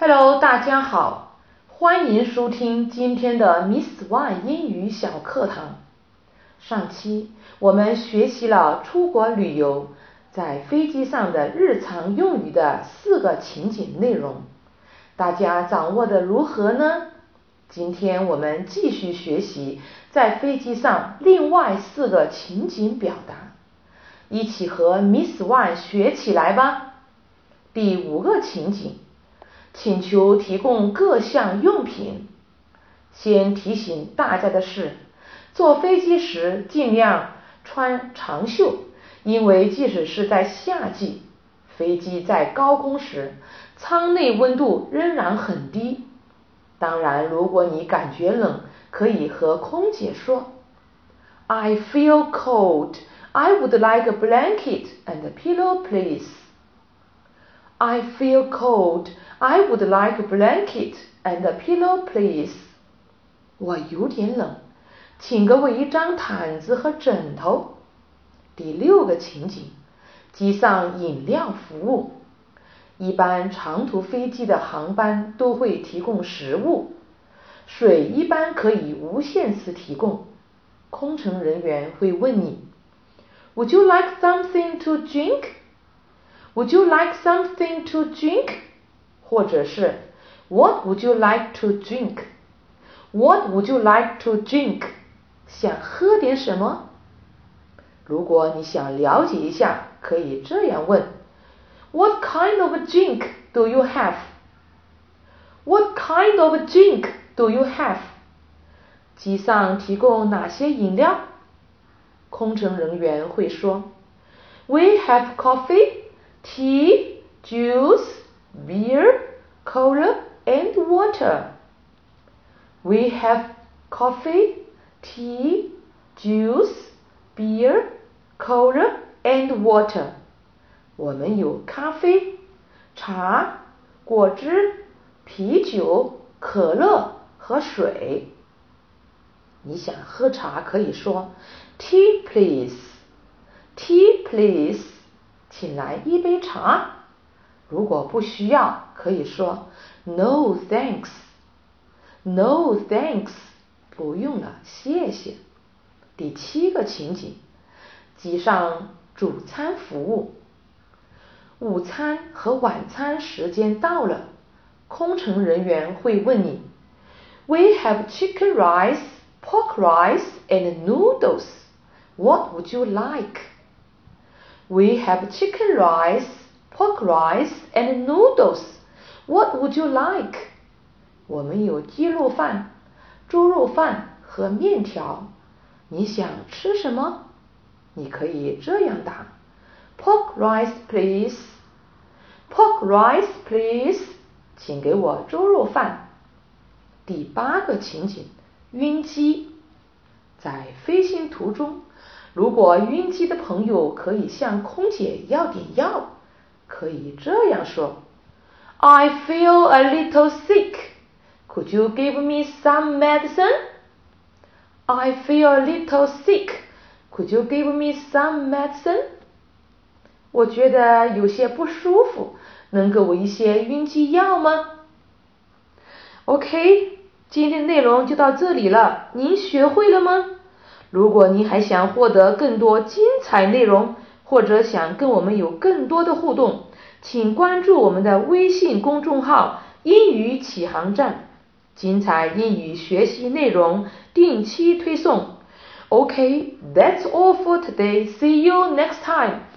Hello，大家好，欢迎收听今天的 Miss One 英语小课堂。上期我们学习了出国旅游在飞机上的日常用语的四个情景内容，大家掌握的如何呢？今天我们继续学习在飞机上另外四个情景表达，一起和 Miss One 学起来吧。第五个情景。请求提供各项用品。先提醒大家的是，坐飞机时尽量穿长袖，因为即使是在夏季，飞机在高空时，舱内温度仍然很低。当然，如果你感觉冷，可以和空姐说：“I feel cold. I would like a blanket and a pillow, please.” I feel cold. I would like a blanket and a pillow, please. 我有点冷，请给我一张毯子和枕头。第六个情景，机上饮料服务。一般长途飞机的航班都会提供食物，水一般可以无限次提供。空乘人员会问你：“Would you like something to drink？” Would you like something to drink？或者是 What would you like to drink？What would you like to drink？想喝点什么？如果你想了解一下，可以这样问：What kind of a drink do you have？What kind of a drink do you have？机上提供哪些饮料？空乘人员会说：We have coffee。 tea, juice, beer, cola, and water. We have coffee, tea, juice, beer, cola, and water. 我们有咖啡、茶、果汁、啤酒、可乐和水。你想喝茶，可以说 Tea, please. Tea, please. 请来一杯茶。如果不需要，可以说 No thanks. No thanks. 不用了，谢谢。第七个情景，机上主餐服务。午餐和晚餐时间到了，空乘人员会问你：We have chicken rice, pork rice, and noodles. What would you like? We have chicken rice, pork rice, and noodles. What would you like? 我们有鸡肉饭、猪肉饭和面条。你想吃什么？你可以这样答：Pork rice, please. Pork rice, please. 请给我猪肉饭。第八个情景：晕机。在飞行途中。如果晕机的朋友可以向空姐要点药，可以这样说：“I feel a little sick. Could you give me some medicine? I feel a little sick. Could you give me some medicine? 我觉得有些不舒服，能给我一些晕机药吗？”OK，今天的内容就到这里了，您学会了吗？如果你还想获得更多精彩内容，或者想跟我们有更多的互动，请关注我们的微信公众号“英语起航站”，精彩英语学习内容定期推送。OK，that's all for today. See you next time.